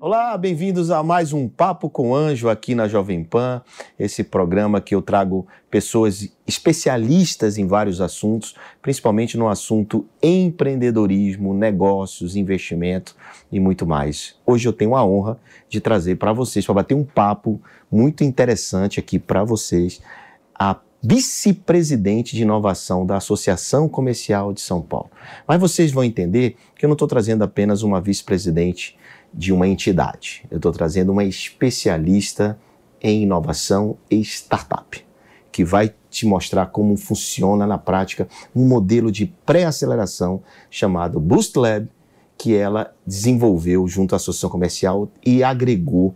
Olá, bem-vindos a mais um Papo com Anjo aqui na Jovem Pan, esse programa que eu trago pessoas especialistas em vários assuntos, principalmente no assunto empreendedorismo, negócios, investimento e muito mais. Hoje eu tenho a honra de trazer para vocês, para bater um papo muito interessante aqui para vocês, a vice-presidente de inovação da Associação Comercial de São Paulo. Mas vocês vão entender que eu não estou trazendo apenas uma vice-presidente de uma entidade. Eu estou trazendo uma especialista em inovação e startup, que vai te mostrar como funciona na prática um modelo de pré-aceleração chamado Boost Lab, que ela desenvolveu junto à Associação Comercial e agregou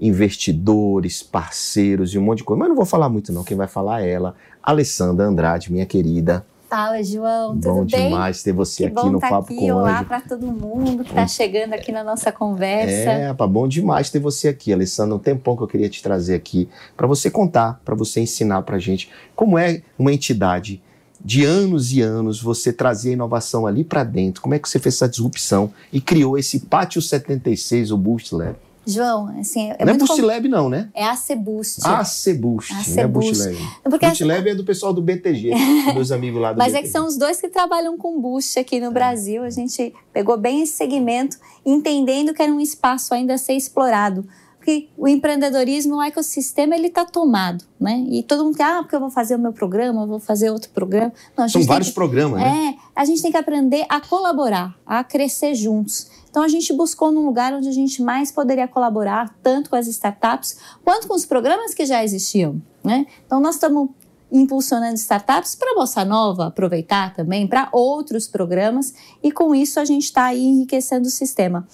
investidores, parceiros e um monte de coisa. Mas não vou falar muito não, quem vai falar é ela, Alessandra Andrade, minha querida. Fala, João, tudo bom bem? demais ter você que aqui no tá Papo aqui. com Olá para todo mundo que está chegando aqui na nossa conversa. É, pá, bom demais ter você aqui, Alessandra. Um tempão que eu queria te trazer aqui para você contar, para você ensinar para gente como é uma entidade de anos e anos você trazer a inovação ali para dentro. Como é que você fez essa disrupção e criou esse Pátio 76, o Boost Lab? João, assim, é não é muito Boost com- Lab não, né? É a Ceboost. AC não é Boost Boost. Lab. Porque é do pessoal do BTG, meus amigos lá do Mas é BTG. que são os dois que trabalham com boost aqui no Brasil. A gente pegou bem esse segmento, entendendo que era um espaço ainda a ser explorado. Porque o empreendedorismo, o ecossistema, ele está tomado, né? E todo mundo quer, ah, porque eu vou fazer o meu programa, eu vou fazer outro programa. Não, São vários que- programas, né? É, a gente tem que aprender a colaborar, a crescer juntos. Então a gente buscou num lugar onde a gente mais poderia colaborar, tanto com as startups quanto com os programas que já existiam. Né? Então nós estamos impulsionando startups para a Bossa Nova aproveitar também, para outros programas, e com isso a gente está aí enriquecendo o sistema.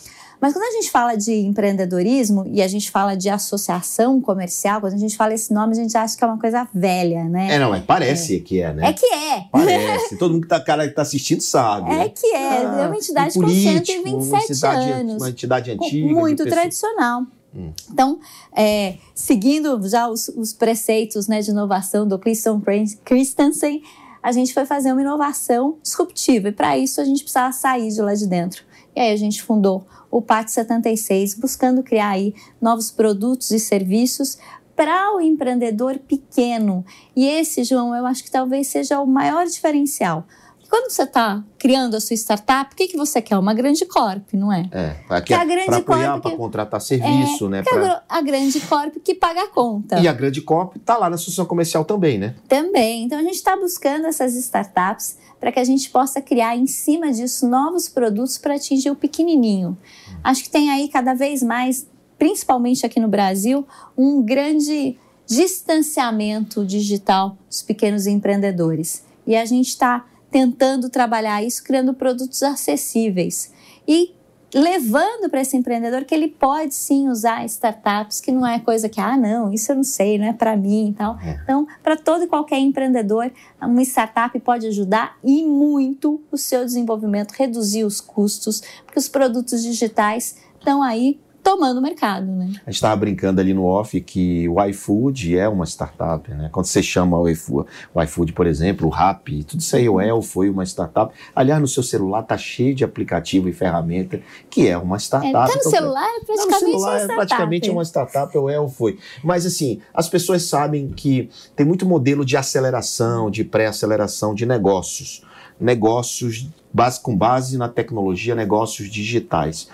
Mas quando a gente fala de empreendedorismo e a gente fala de associação comercial, quando a gente fala esse nome, a gente acha que é uma coisa velha, né? É, não, mas parece que é, né? É que é. Parece. Todo mundo que tá, cara, que tá assistindo sabe. É né? que é, Ah, é uma entidade e com político, 127 uma anos. Uma entidade antiga. muito tradicional. Hum. Então, é, seguindo já os, os preceitos né, de inovação do Clifton Christensen, a gente foi fazer uma inovação disruptiva. E para isso a gente precisava sair de lá de dentro. E aí a gente fundou o Pátio 76, buscando criar aí novos produtos e serviços para o empreendedor pequeno. E esse, João, eu acho que talvez seja o maior diferencial. Quando você está criando a sua startup, o que, que você quer? Uma grande corp, não é? É, para Que a grande apoiar, corp para contratar serviço, né? Que pra- a grande corp que paga a conta. E a grande COP tá lá na associação comercial também, né? Também. Então a gente está buscando essas startups para que a gente possa criar em cima disso novos produtos para atingir o pequenininho. Acho que tem aí cada vez mais, principalmente aqui no Brasil, um grande distanciamento digital dos pequenos empreendedores. E a gente está tentando trabalhar isso, criando produtos acessíveis e levando para esse empreendedor que ele pode sim usar startups, que não é coisa que, ah, não, isso eu não sei, não é para mim e tal. É. Então, para todo e qualquer empreendedor, uma startup pode ajudar e muito o seu desenvolvimento, reduzir os custos, porque os produtos digitais estão aí tomando o mercado, né? A gente estava brincando ali no off que o iFood é uma startup, né? Quando você chama o iFood, o iFood, por exemplo, o Rappi, tudo isso aí, o El foi uma startup. Aliás, no seu celular tá cheio de aplicativo e ferramenta que é uma É, startup. tá no Então, celular, é Tá praticamente no celular, uma é praticamente uma startup, o El foi. Mas assim, as pessoas sabem que tem muito modelo de aceleração, de pré-aceleração de negócios. Negócios base, com base na tecnologia negócios digitais.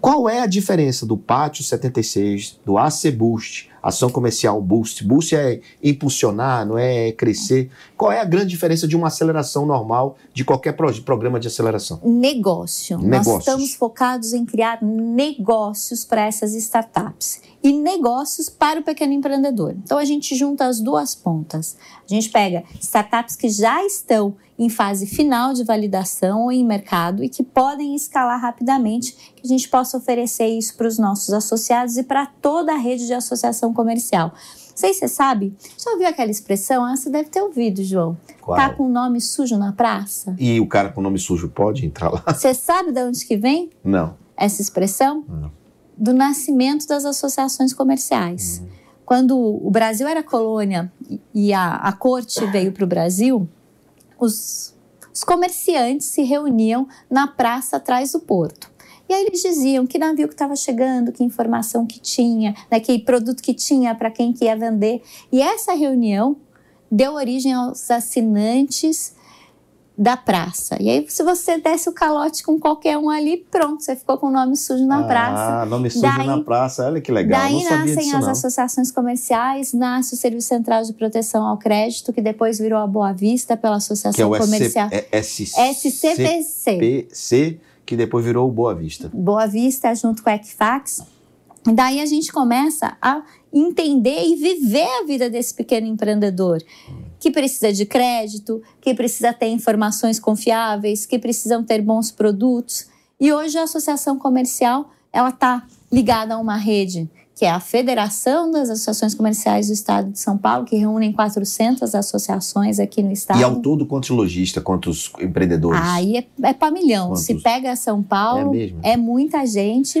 Qual é a diferença do Pátio 76, do AC Boost, ação comercial Boost? Boost é impulsionar, não é crescer. Qual é a grande diferença de uma aceleração normal de qualquer pro programa de aceleração? Negócio. Negócios. Nós estamos focados em criar negócios para essas startups e negócios para o pequeno empreendedor. Então a gente junta as duas pontas. A gente pega startups que já estão em fase final de validação ou em mercado e que podem escalar rapidamente, que a gente possa oferecer isso para os nossos associados e para toda a rede de associação comercial. Não sei se você sabe, já ouviu aquela expressão? Ah, você deve ter ouvido, João. Qual? Tá com o nome sujo na praça? E o cara com nome sujo pode entrar lá? Você sabe de onde que vem Não. essa expressão? Do nascimento das associações comerciais. Quando o Brasil era colônia e a, a corte veio para o Brasil, os, os comerciantes se reuniam na praça atrás do porto. E aí eles diziam que navio que estava chegando, que informação que tinha, né, que produto que tinha, para quem que ia vender. E essa reunião deu origem aos assinantes da praça. E aí, se você desse o calote com qualquer um ali, pronto, você ficou com o nome sujo na praça. Ah, nome sujo Daí- na praça. Olha que legal. Daí nascem disso, as não. associações comerciais, nasce o Serviço Central de Proteção ao Crédito, que depois virou a Boa Vista pela Que é Associação o SC, Comercial. é SC, SCVC. Que depois virou o Boa Vista. Boa Vista junto com a Equifax. Daí a gente começa a entender e viver a vida desse pequeno empreendedor que precisa de crédito, que precisa ter informações confiáveis, que precisam ter bons produtos. E hoje a associação comercial ela está ligada a uma rede que é a Federação das Associações Comerciais do Estado de São Paulo, que reúnem 400 associações aqui no estado. E ao todo, quantos lojistas, quantos empreendedores? Aí é, é para milhão. Quantos? Se pega São Paulo, É é muita gente.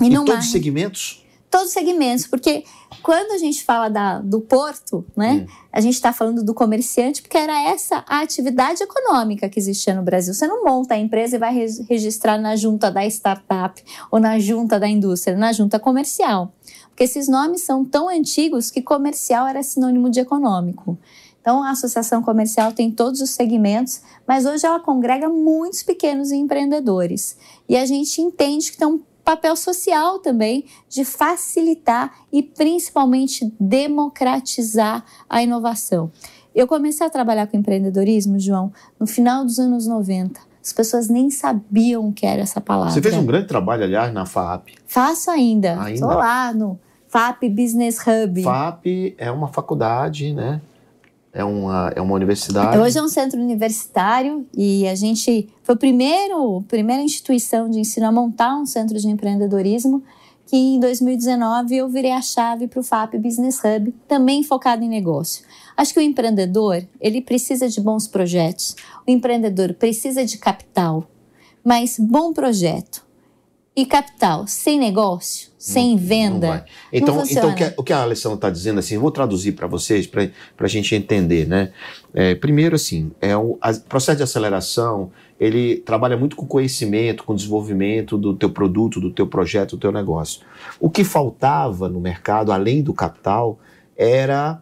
E, e numa- todos os segmentos? Todos os segmentos, porque quando a gente fala da- do porto, né, Hum. a gente está falando do comerciante, porque era essa a atividade econômica que existia no Brasil. Você não monta a empresa e vai registrar na junta da startup ou na junta da indústria, na junta comercial. Porque esses nomes são tão antigos que comercial era sinônimo de econômico. Então, a associação comercial tem todos os segmentos, mas hoje ela congrega muitos pequenos empreendedores. E a gente entende que tem um papel social também de facilitar e principalmente democratizar a inovação. Eu comecei a trabalhar com empreendedorismo, João, no final dos anos 90. As pessoas nem sabiam o que era essa palavra. Você fez um grande trabalho, aliás, na FAP. Faço ainda. Estou lá no FAP Business Hub. FAP é uma faculdade, né? É uma, é uma universidade. Hoje é um centro universitário e a gente foi o primeiro, primeira instituição de ensino a montar um centro de empreendedorismo que em 2019 eu virei a chave para o FAP Business Hub, também focado em negócio. Acho que o empreendedor, ele precisa de bons projetos, o empreendedor precisa de capital, mas bom projeto e capital sem negócio, sem Não venda, vai. Então, não então funciona. o, que, a- o que a Alessandra está dizendo, assim, eu vou traduzir para vocês, para a gente entender, né? É, primeiro, assim, é o a- processo de aceleração, ele trabalha muito com conhecimento, com desenvolvimento do teu produto, do teu projeto, do teu negócio. O que faltava no mercado, além do capital, era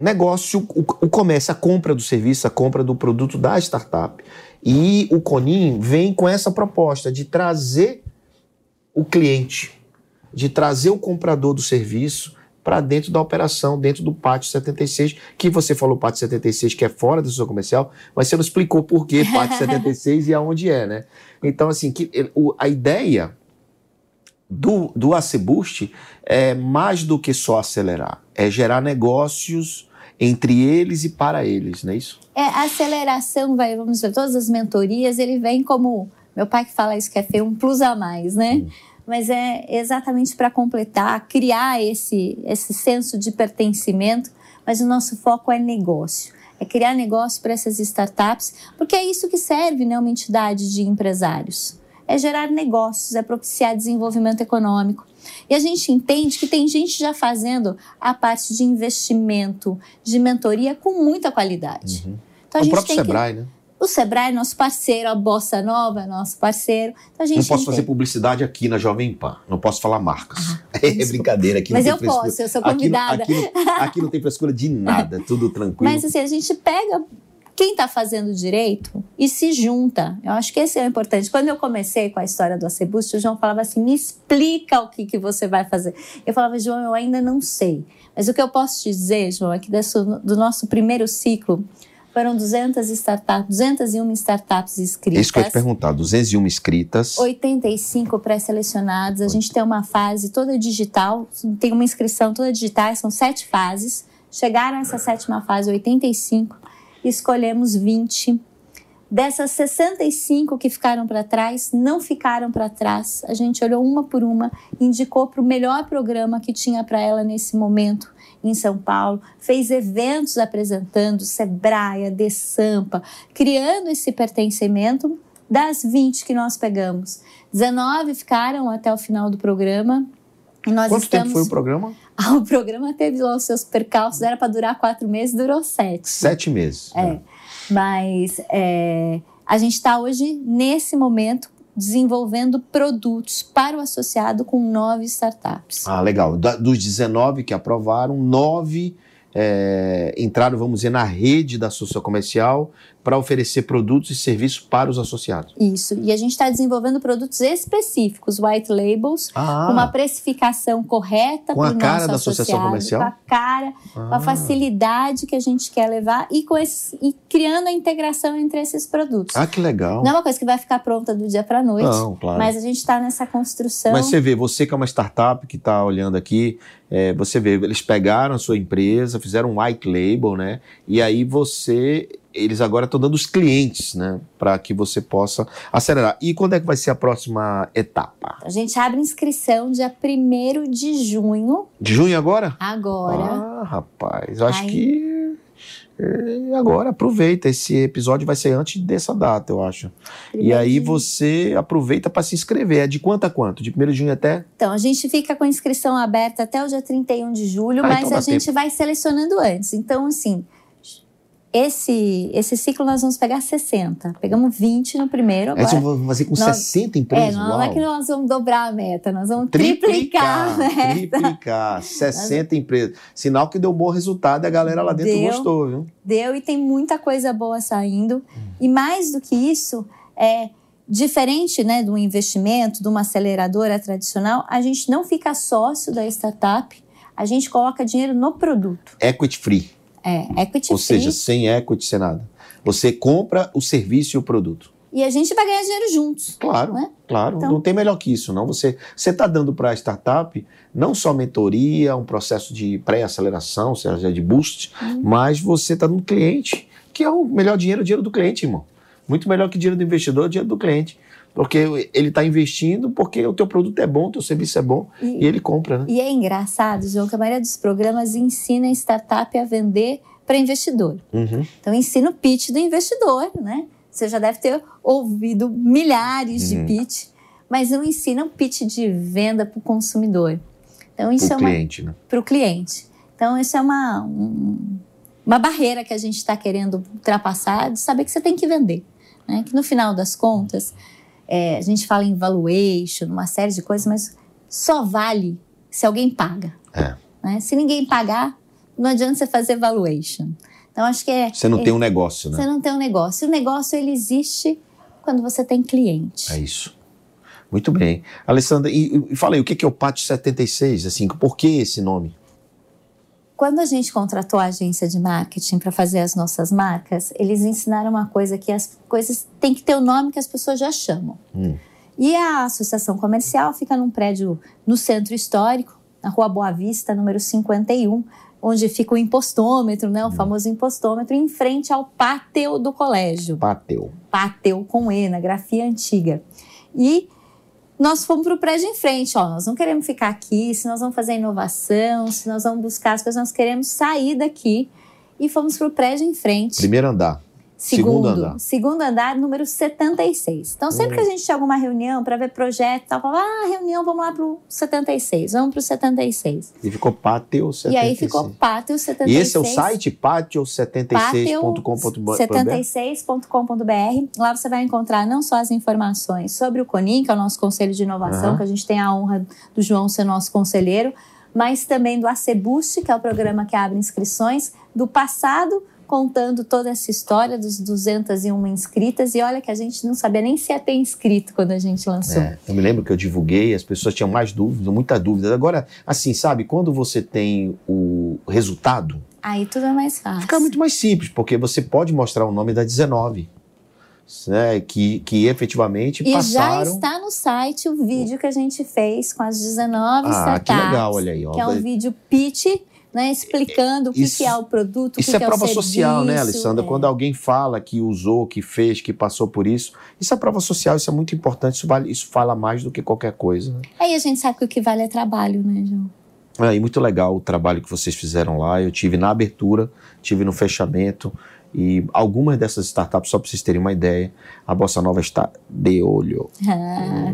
negócio, o, o comércio, a compra do serviço, a compra do produto da startup. E o Conin vem com essa proposta de trazer o cliente, de trazer o comprador do serviço para dentro da operação, dentro do Pátio 76, que você falou Pátio 76, que é fora do seu comercial, mas você não explicou por que Pátio 76 e aonde é, né? Então, assim, que, o- a ideia do, do Aceboost é mais do que só acelerar, é gerar negócios entre eles e para eles, não é isso? É, a aceleração, vai, vamos ver, todas as mentorias, ele vem como, meu pai que fala isso que é feio, um plus a mais, né? Mas é exatamente para completar, criar esse, esse senso de pertencimento, mas o nosso foco é negócio. É criar negócio para essas startups, porque é isso que serve, né, uma entidade de empresários. É gerar negócios, é propiciar desenvolvimento econômico. E a gente entende que tem gente já fazendo a parte de investimento, de mentoria com muita qualidade. Então, a o gente próprio tem que- Sebrae, né? O Sebrae é nosso parceiro, a Bossa Nova é nosso parceiro. Então a gente Não posso fazer publicidade aqui na Jovem Pan. Não posso falar marcas. é brincadeira. Aqui Mas não eu frescura. posso, eu sou Aqui não- convidada. Aqui, não, aqui não tem frescura de nada. Tudo tranquilo. Mas assim, a gente pega quem está fazendo direito e se junta. Eu acho que esse é o importante. Quando eu comecei com a história do Aceboost, o João falava assim: me explica o que, que você vai fazer. Eu falava, João, eu ainda não sei. Mas o que eu posso te dizer, João, é que desse, do nosso primeiro ciclo, foram 200 startups, 201 startups inscritas. Isso que eu ia te perguntar, 201 inscritas. 85 pré-selecionados. A gente tem uma fase toda digital, tem uma inscrição toda digital, são sete fases. Chegaram a essa sétima fase, 85, escolhemos 20. Dessas 65 que ficaram para trás, não ficaram para trás. A gente olhou uma por uma, indicou para o melhor programa que tinha para ela nesse momento em São Paulo, fez eventos apresentando Sebrae, De Sampa, criando esse pertencimento. Das 20 que nós pegamos, 19 ficaram até o final do programa. E nós Quanto estamos... tempo foi o programa? Ah, o programa teve lá os seus percalços, era para durar quatro meses, durou sete. Sete meses. É. né? Mas é, a gente está hoje, nesse momento, desenvolvendo produtos para o associado com nove startups. Ah, legal. Dos 19 que aprovaram, nove é, entraram, vamos dizer, na rede da associação comercial para oferecer produtos e serviços para os associados. Isso. E a gente está desenvolvendo produtos específicos, white labels, Ah, com uma precificação correta Com para o cara nosso da associação comercial? com a cara, com Ah. a facilidade que a gente quer levar e, com e criando a integração entre esses produtos. ah, que legal. Não é uma coisa que vai ficar pronta do dia para a noite, Não, claro. mas a gente está nessa construção. Mas você vê, você que é uma startup que está olhando aqui, é, você vê, eles pegaram a sua empresa, fizeram um white label, né? E aí você, eles agora estão dando os clientes, né? Para que você possa acelerar. E quando é que vai ser a próxima etapa? A gente abre inscrição dia 1 de junho, De junho agora? agora. Ah, rapaz, eu acho Aí- que é, agora aproveita. Esse episódio vai ser antes dessa data, eu acho. E Primeiro aí de- você aproveita para se inscrever. É de quanto a quanto? De 1 de junho até? Então, a gente fica com a inscrição aberta até o dia 31 de julho, Ah, mas então a gente vai selecionando antes. Então, assim, esse, esse ciclo nós vamos pegar 60. Pegamos 20 no primeiro, agora... vocês vão fazer com nós- 60 É, empresas? não, não é que nós vamos dobrar a meta, nós vamos triplicar, a meta. triplicar, 60 empresas. Sinal que deu bom resultado e a galera lá dentro Deu. gostou, viu? Deu e tem muita coisa boa saindo. E mais do que isso, é diferente né, do investimento, de uma aceleradora tradicional, a gente não fica sócio da startup, a gente coloca dinheiro no produto. Equity free, É, equity ou free. seja, sem equity, sem nada. Você compra o serviço e o produto. E a gente vai ganhar dinheiro juntos. Claro, Né? claro. Então- Não tem melhor que isso, não. Você está dando para a startup não só mentoria, um processo de pré-aceleração, seja, de boost, Uhum. mas você está dando cliente, que é o melhor dinheiro, o dinheiro do cliente, irmão. Muito melhor que dinheiro do investidor, o dinheiro do cliente. Porque ele está investindo porque o teu produto é bom, o teu serviço é bom E- e ele compra, né? E é engraçado, João, que a maioria dos programas ensina a startup a vender para investidor. Uhum. Então, ensina o pitch do investidor, né? Você já deve ter ouvido milhares Uhum. de pitch, mas não ensina o pitch de venda para o consumidor. Então, isso Para é o uma cliente, né? para o cliente. Então, isso é uma, um- uma barreira que a gente está querendo ultrapassar, de saber que você tem que vender. Né? Que no final das contas, é, a gente fala em valuation, uma série de coisas, mas só vale se alguém paga. É. né? Se ninguém pagar, não adianta você fazer valuation. Então, acho que é. Você não é- tem um negócio, Você né? não tem um negócio. O negócio, ele existe quando você tem cliente. É isso. Muito bem. Alessandra, e, e fala aí, o que que é o Pátio 76? Assim, por que esse nome? Quando a gente contratou a agência de marketing para fazer as nossas marcas, eles ensinaram uma coisa que as coisas têm que ter o nome que as pessoas já chamam. Hum. E a associação comercial fica num prédio no centro histórico, na Rua Boa Vista, número 51, onde fica o impostômetro, né, o famoso impostômetro, em frente ao pátio do colégio Pateu. pátio com E, na grafia antiga. E nós fomos para o prédio em frente, ó, nós não queremos ficar aqui, se nós vamos fazer inovação, se nós vamos buscar as coisas, nós queremos sair daqui. E fomos para o prédio em frente. Primeiro andar. Segundo, segundo andar. segundo andar, número 76. Então, sempre que a gente tinha alguma reunião para ver projeto, tal, falava, ah, reunião, vamos lá para o 76, vamos para o 76. E ficou Pateu 76. E aí ficou Pátio 76. E esse é o site patio76.com.br. 76.com.br. Lá você vai encontrar não só as informações sobre o CONIM, que é o nosso conselho de inovação, Aham. que a gente tem a honra do João ser nosso conselheiro, mas também do Aceboost, que é o programa que abre inscrições, do passado contando toda essa história dos 201 inscritas. E olha que a gente não sabia nem se ia ter inscrito quando a gente lançou. É, eu me lembro que eu divulguei, as pessoas tinham mais dúvidas, muita dúvida. Agora, assim, sabe, quando você tem o resultado, Aí tudo é mais fácil. fica muito mais simples, porque você pode mostrar o nome da 19, né, que, que efetivamente E já passaram. está no site o vídeo que a gente fez com as 19 Ah, startups. que legal, olha aí. ó. Que é um vídeo pitch, né, explicando o que, Isso- que é o produto, o Isso que, é que é prova o social, né, Alessandra? é. Quando alguém fala que usou, que fez, que passou por isso, isso é prova social, isso é muito importante, isso, vale, isso fala mais do que qualquer coisa. né? Aí a gente sabe que o que vale é trabalho, né, João? É, e muito legal o trabalho que vocês fizeram lá. Eu tive na abertura, tive no fechamento. E algumas dessas startups, só para vocês terem uma ideia, a Bossa Nova está de olho. Ah,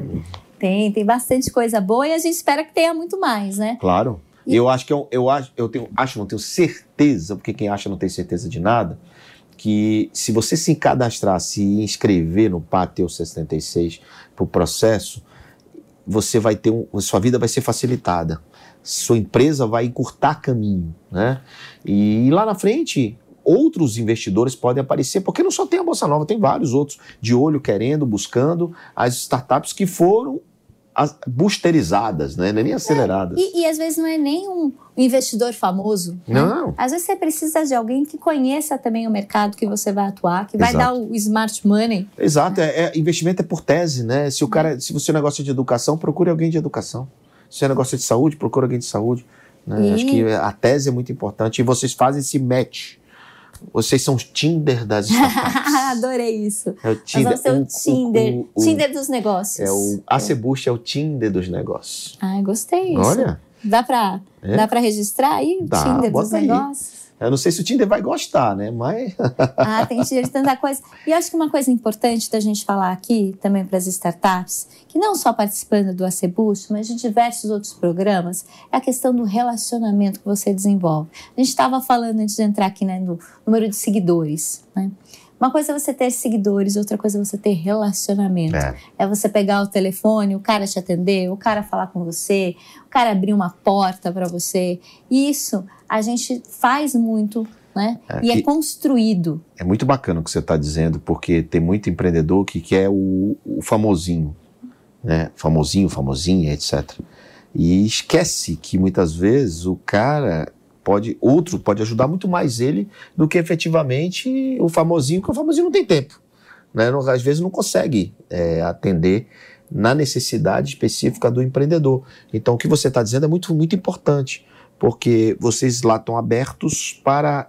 Tem, tem bastante coisa boa e a gente espera que tenha muito mais, né? Claro. E- Eu acho que eu, eu acho, eu tenho, acho, não tenho certeza, porque quem acha não tem certeza de nada, que se você se cadastrar, se inscrever no Pateu 66 para o processo, você vai ter um, sua vida vai ser facilitada. Sua empresa vai encurtar caminho, né? E lá na frente, outros investidores podem aparecer, porque não só tem a Bolsa Nova, tem vários outros de olho querendo, buscando as startups que foram boosterizadas, né? Nem aceleradas. E, e às vezes não é nem um investidor famoso. né? Não. Às vezes você precisa de alguém que conheça também o mercado que você vai atuar, que vai Exato. dar o smart money. Exato, é, é- investimento é por tese, né? Se o cara, se você negócio de educação, procure alguém de educação. Se você negócio de saúde, procure alguém de saúde. né? E- Acho que a tese é muito importante e vocês fazem esse match. Vocês são os Tinder das startups. Adorei isso. É o Nós Tinder. vamos ter o, o- Tinder. o- o- Tinder dos negócios. É o Acebush é o Tinder dos negócios. Ai, gostei disso. Olha, Dá pra, É? dá pra registrar aí o Dá, Tinder dos aí. negócios? Eu não sei se o Tinder vai gostar, né? Mas Ah, tem Tinder de tanta coisa. E acho que uma coisa importante da gente falar aqui, também para as startups, que não só participando do Acebush, mas de diversos outros programas, é a questão do relacionamento que você desenvolve. A gente estava falando antes de entrar aqui né, no número de seguidores. Né? Uma coisa é você ter seguidores, outra coisa é você ter relacionamento. É. É você pegar o telefone, o cara te atender, o cara falar com você, o cara abrir uma porta para você. Isso a gente faz muito, né? É, e é construído. É muito bacana o que você está dizendo, porque tem muito empreendedor que quer o, o famosinho, né? Famosinho, famosinha, etc. E esquece que muitas vezes o cara pode, outro pode ajudar muito mais ele do que efetivamente o famosinho, porque o famosinho não tem tempo, né? Não- Às vezes não consegue é, atender na necessidade específica do empreendedor. Então o que você está dizendo é muito, muito importante, porque vocês lá estão abertos para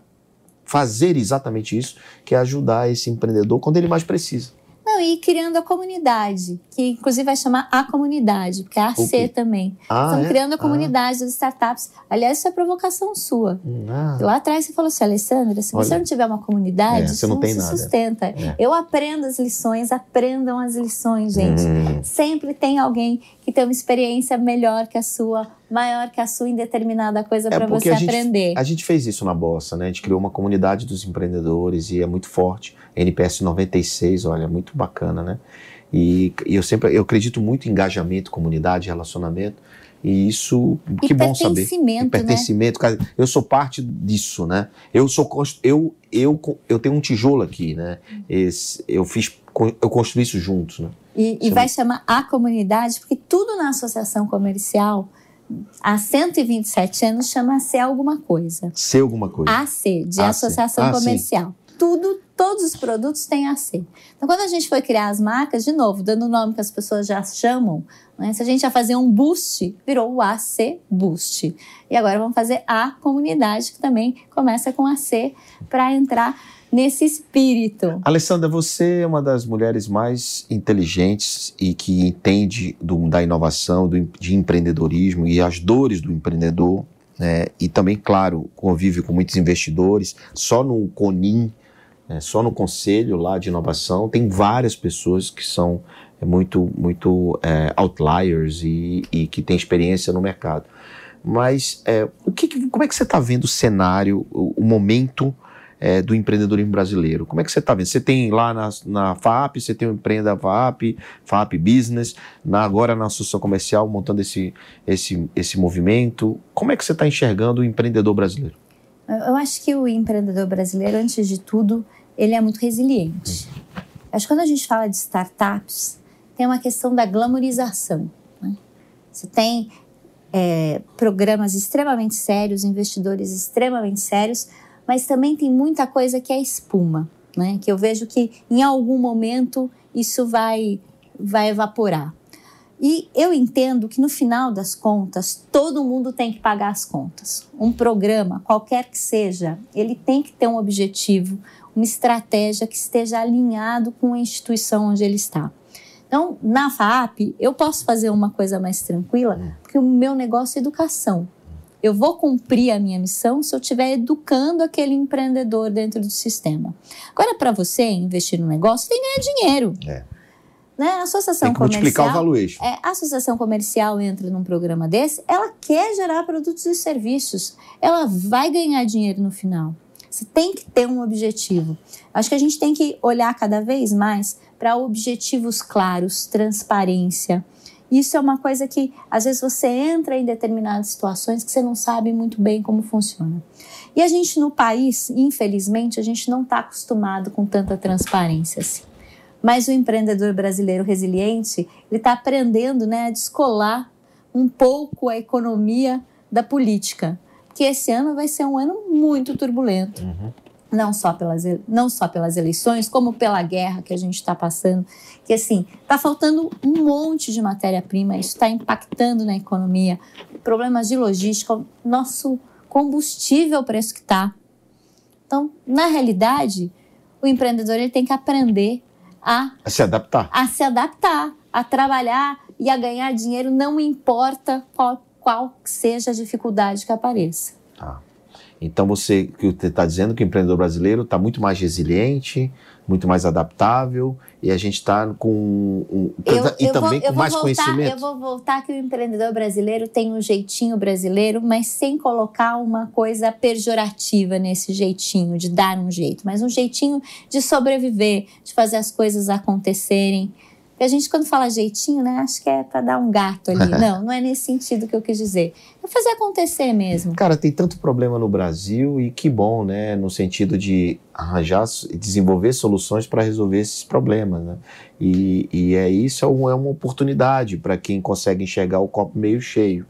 fazer exatamente isso, que é ajudar esse empreendedor quando ele mais precisa. Não, e criando a comunidade, que inclusive vai chamar a comunidade, porque é a? AC também. Ah, Estamos é? criando a Ah. comunidade das startups. Aliás, isso é provocação sua. Ah. Lá atrás você falou assim, Alessandra, se você Olha. não tiver uma comunidade, É, você não não, tem se nada. sustenta. É. Eu aprendo as lições, aprendam as lições, gente. Hum. Sempre tem alguém que tem uma experiência melhor que a sua, maior que a sua em determinada coisa para É porque você a gente, aprender. a gente fez isso na Bossa, né? A gente criou uma comunidade dos empreendedores e é muito forte. NPS 96, olha, muito bacana, né? E, e eu sempre, eu acredito muito em engajamento, comunidade, relacionamento. E isso, E que bom saber. pertencimento, E pertencimento, cara, eu sou parte disso, né? Eu sou eu eu eu tenho um tijolo aqui, né? Esse, eu fiz eu construí isso juntos, né? E, e é vai chamar a comunidade, porque tudo na associação comercial, há 127 anos, chama AC alguma coisa. Ser alguma coisa. AC, de. Associação Ah, sim. Comercial. Tudo, todos os produtos têm AC. Então, quando a gente foi criar as marcas, de novo, dando o nome que as pessoas já chamam, né? se a gente ia fazer um boost, virou o AC Boost. E agora vamos fazer a comunidade, que também começa com AC, para entrar nesse espírito. Alessandra, você é uma das mulheres mais inteligentes e que entende do- da inovação, do, de empreendedorismo e as dores do empreendedor. né? E também, claro, convive com muitos investidores. Só no CONIM, né, só no Conselho lá de Inovação, tem várias pessoas que são é, muito, muito é, outliers e, e que têm experiência no mercado. Mas é, o que- como é que você está vendo o cenário, o, o momento é, do empreendedorismo brasileiro. Como é que você está vendo? Você tem lá na, na FAP, você tem o Empreenda FAP, FAP Business, na- agora na Associação Comercial montando esse, esse, esse movimento. Como é que você está enxergando o empreendedor brasileiro? Eu acho que o empreendedor brasileiro, antes de tudo, ele é muito resiliente. Acho que quando a gente fala de startups, tem uma questão da glamorização. Né? Você tem é, programas extremamente sérios, investidores extremamente sérios, mas também tem muita coisa que é espuma, né? que eu vejo que em algum momento isso vai, vai evaporar. E eu entendo que no final das contas, todo mundo tem que pagar as contas. Um programa, qualquer que seja, ele tem que ter um objetivo, uma estratégia que esteja alinhado com a instituição onde ele está. Então, na FAP, eu posso fazer uma coisa mais tranquila, porque o meu negócio é educação. Eu vou cumprir a minha missão se eu estiver educando aquele empreendedor dentro do sistema. Agora, para você investir no negócio, tem que ganhar dinheiro. É. Né? A associação Tem que o comercial. valuation. É, a associação comercial entra num programa desse, ela quer gerar produtos e serviços. Ela vai ganhar dinheiro no final. Você tem que ter um objetivo. Acho que a gente tem que olhar cada vez mais para objetivos claros, transparência. Isso é uma coisa que às vezes você entra em determinadas situações que você não sabe muito bem como funciona. E a gente no país, infelizmente, a gente não está acostumado com tanta transparência assim. Mas o empreendedor brasileiro resiliente, ele está aprendendo né, a descolar um pouco a economia da política. Porque esse ano vai ser um ano muito turbulento. Não, só pelas, não só pelas eleições, como pela guerra que a gente está passando. Que assim, está faltando um monte de matéria-prima, isso está impactando na economia. Problemas de logística, nosso combustível, o preço que está. Então, na realidade, o empreendedor ele tem que aprender a A se adaptar. a se adaptar, a trabalhar e a ganhar dinheiro, não importa qual, qual seja a dificuldade que apareça. Tá. Então você está dizendo que o empreendedor brasileiro está muito mais resiliente, muito mais adaptável e a gente está com um, e também com mais voltar, conhecimento. Eu vou voltar que o empreendedor brasileiro tem um jeitinho brasileiro, mas sem colocar uma coisa pejorativa nesse jeitinho, de dar um jeito, mas um jeitinho de sobreviver, de fazer as coisas acontecerem. Porque a gente, quando fala jeitinho, né, acho que é para dar um gato ali. Não, não é nesse sentido que eu quis dizer. É fazer acontecer mesmo. Cara, tem tanto problema no Brasil e que bom, né? No sentido de arranjar, desenvolver soluções para resolver esses problemas, né? E, e é isso é é uma oportunidade para quem consegue enxergar o copo meio cheio.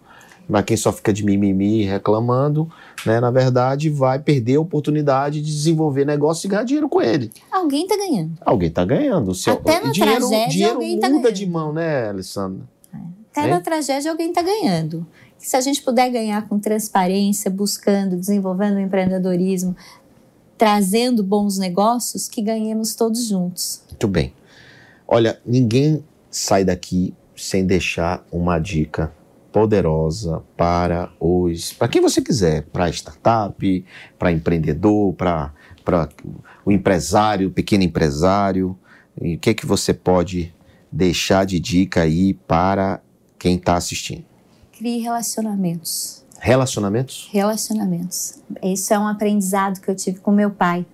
Mas quem só fica de mimimi reclamando, né? Na verdade, vai perder a oportunidade de desenvolver negócio e ganhar dinheiro com ele. Alguém tá ganhando. Alguém tá ganhando. Até na dinheiro, tragédia, dinheiro alguém tá muda ganhando. de mão, né, Alessandra? Até Hein? na tragédia alguém está ganhando. Se a gente puder ganhar com transparência, buscando, desenvolvendo o empreendedorismo, trazendo bons negócios, que ganhemos todos juntos. Muito bem. Olha, ninguém sai daqui sem deixar uma dica poderosa para os, para quem você quiser, para startup, para empreendedor, para o empresário, pequeno empresário. E o que é que você pode deixar de dica aí para quem está assistindo? Crie relacionamentos. Relacionamentos? Relacionamentos. Isso é um aprendizado que eu tive com meu pai.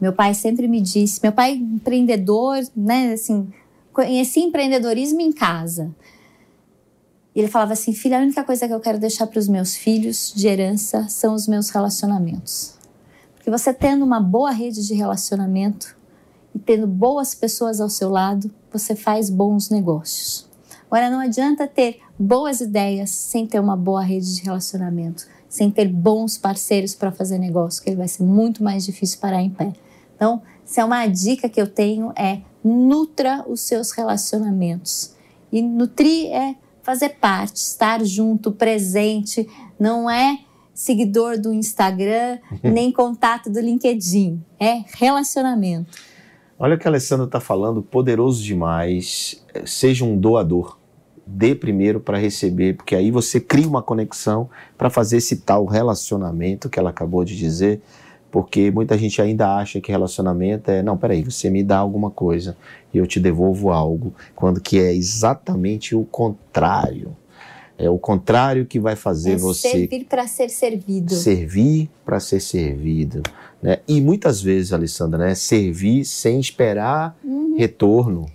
Meu pai sempre me disse, meu pai é empreendedor, né, assim, conheci empreendedorismo em casa. E ele falava assim, filha, a única coisa que eu quero deixar para os meus filhos de herança são os meus relacionamentos. Porque você tendo uma boa rede de relacionamento e tendo boas pessoas ao seu lado, você faz bons negócios. Agora, não adianta ter boas ideias sem ter uma boa rede de relacionamento, sem ter bons parceiros para fazer negócio, que ele vai ser muito mais difícil parar em pé. Então, se é uma dica que eu tenho é nutra os seus relacionamentos. E nutrir é fazer parte, estar junto, presente, não é seguidor do Instagram, nem contato do LinkedIn, é relacionamento. Olha o que a Alessandra está falando, poderoso demais. Seja um doador. Dê primeiro para receber, porque aí você cria uma conexão para fazer esse tal relacionamento que ela acabou de dizer. Porque muita gente ainda acha que relacionamento é, não, peraí, você me dá alguma coisa e eu te devolvo algo, quando que é exatamente o contrário. É o contrário que vai fazer é você servir para ser servido. servir para ser servido, né? E muitas vezes, Alessandra, né, servir sem esperar retorno,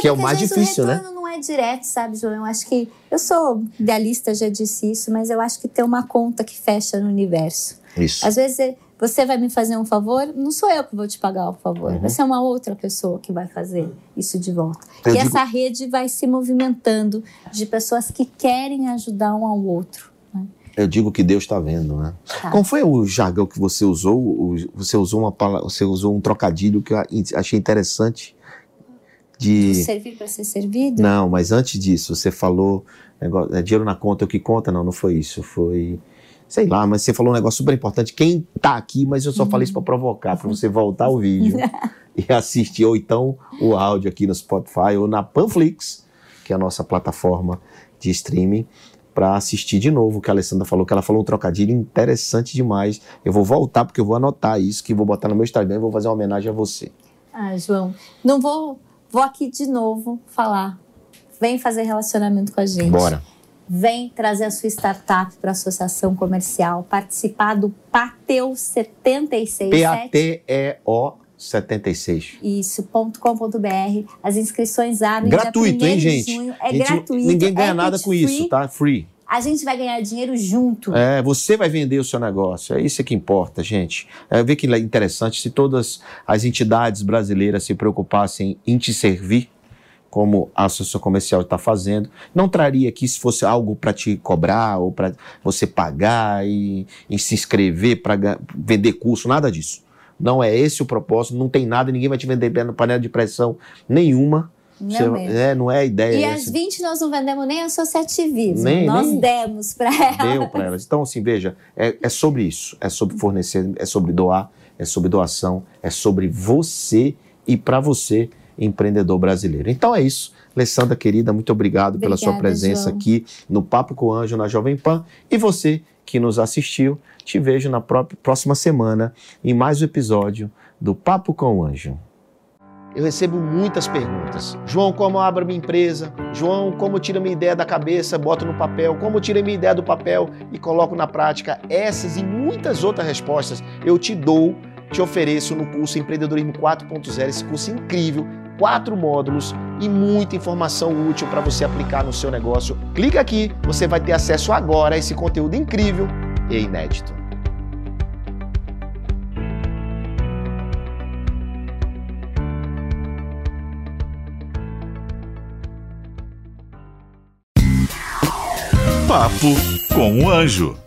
que é o mais difícil, o né? retorno não é direto, sabe, João? Eu acho que. Eu sou idealista, já disse isso, mas eu acho que tem uma conta que fecha no universo. Isso. Às vezes você vai me fazer um favor, não sou eu que vou te pagar o favor, Uhum. vai ser uma outra pessoa que vai fazer isso de volta. Eu e digo- essa rede vai se movimentando de pessoas que querem ajudar um ao outro. né? Eu digo que Deus está vendo, né? Tá. Qual foi o jargão que você usou? Você usou uma palavra, você usou um trocadilho que eu achei interessante. De Servir para ser servido? não, mas antes disso você falou negócio, é dinheiro na conta é o que conta? Não, não foi isso. Foi sei lá, mas você falou um negócio super importante. Quem tá aqui, mas eu só falei isso para provocar, para você voltar o vídeo e assistir ou então o áudio aqui no Spotify ou na Panflix, que é a nossa plataforma de streaming para assistir de novo o que a Alessandra falou, que ela falou um trocadilho interessante demais. Eu vou voltar porque eu vou anotar isso, que vou botar no meu Instagram e vou fazer uma homenagem a você. Ah, João, não vou, vou aqui de novo falar. Vem fazer relacionamento com a gente. Bora. Vem trazer a sua startup para a associação comercial, participar do Pateu 76. P-A-T-E-O 76. Isso, ponto .com.br. As inscrições abrem Gratuito, dia 1º hein, gente? junho. É Gente, gratuito. Ninguém ganha é nada com free. isso, tá? Free. A gente vai ganhar dinheiro junto. É, você vai vender o seu negócio. É isso que importa, gente. É ver que é interessante se todas as entidades brasileiras se preocupassem em te servir, como a associação comercial está fazendo, não traria aqui se fosse algo para te cobrar ou para você pagar e, e se inscrever para vender curso, nada disso. Não é esse o propósito, não tem nada, ninguém vai te vender panela de pressão nenhuma. Não Você- mesmo. é, não é a ideia. E às 20 nós não vendemos nem associativismo. Nem- nós nem- demos para ela. deu para elas. Então, assim, veja, é, é sobre isso. É sobre fornecer, é sobre doar, é sobre doação, é sobre você e para você, empreendedor brasileiro. Então é isso. Alessandra, querida, muito obrigado pela sua Obrigada, presença João. aqui no Papo com o Anjo na Jovem Pan. E você que nos assistiu, te vejo na pró- próxima semana em mais um episódio do Papo com o Anjo. Eu recebo muitas perguntas. João, como eu abro minha empresa? João, como eu tiro minha ideia da cabeça, boto no papel? Como eu tiro minha ideia do papel e coloco na prática? Essas e muitas outras respostas eu te dou, te ofereço no curso Empreendedorismo 4.0, esse curso incrível, quatro módulos e muita informação útil para você aplicar no seu negócio. Clica aqui, você vai ter acesso agora a esse conteúdo incrível e inédito. Papo com o Anjo.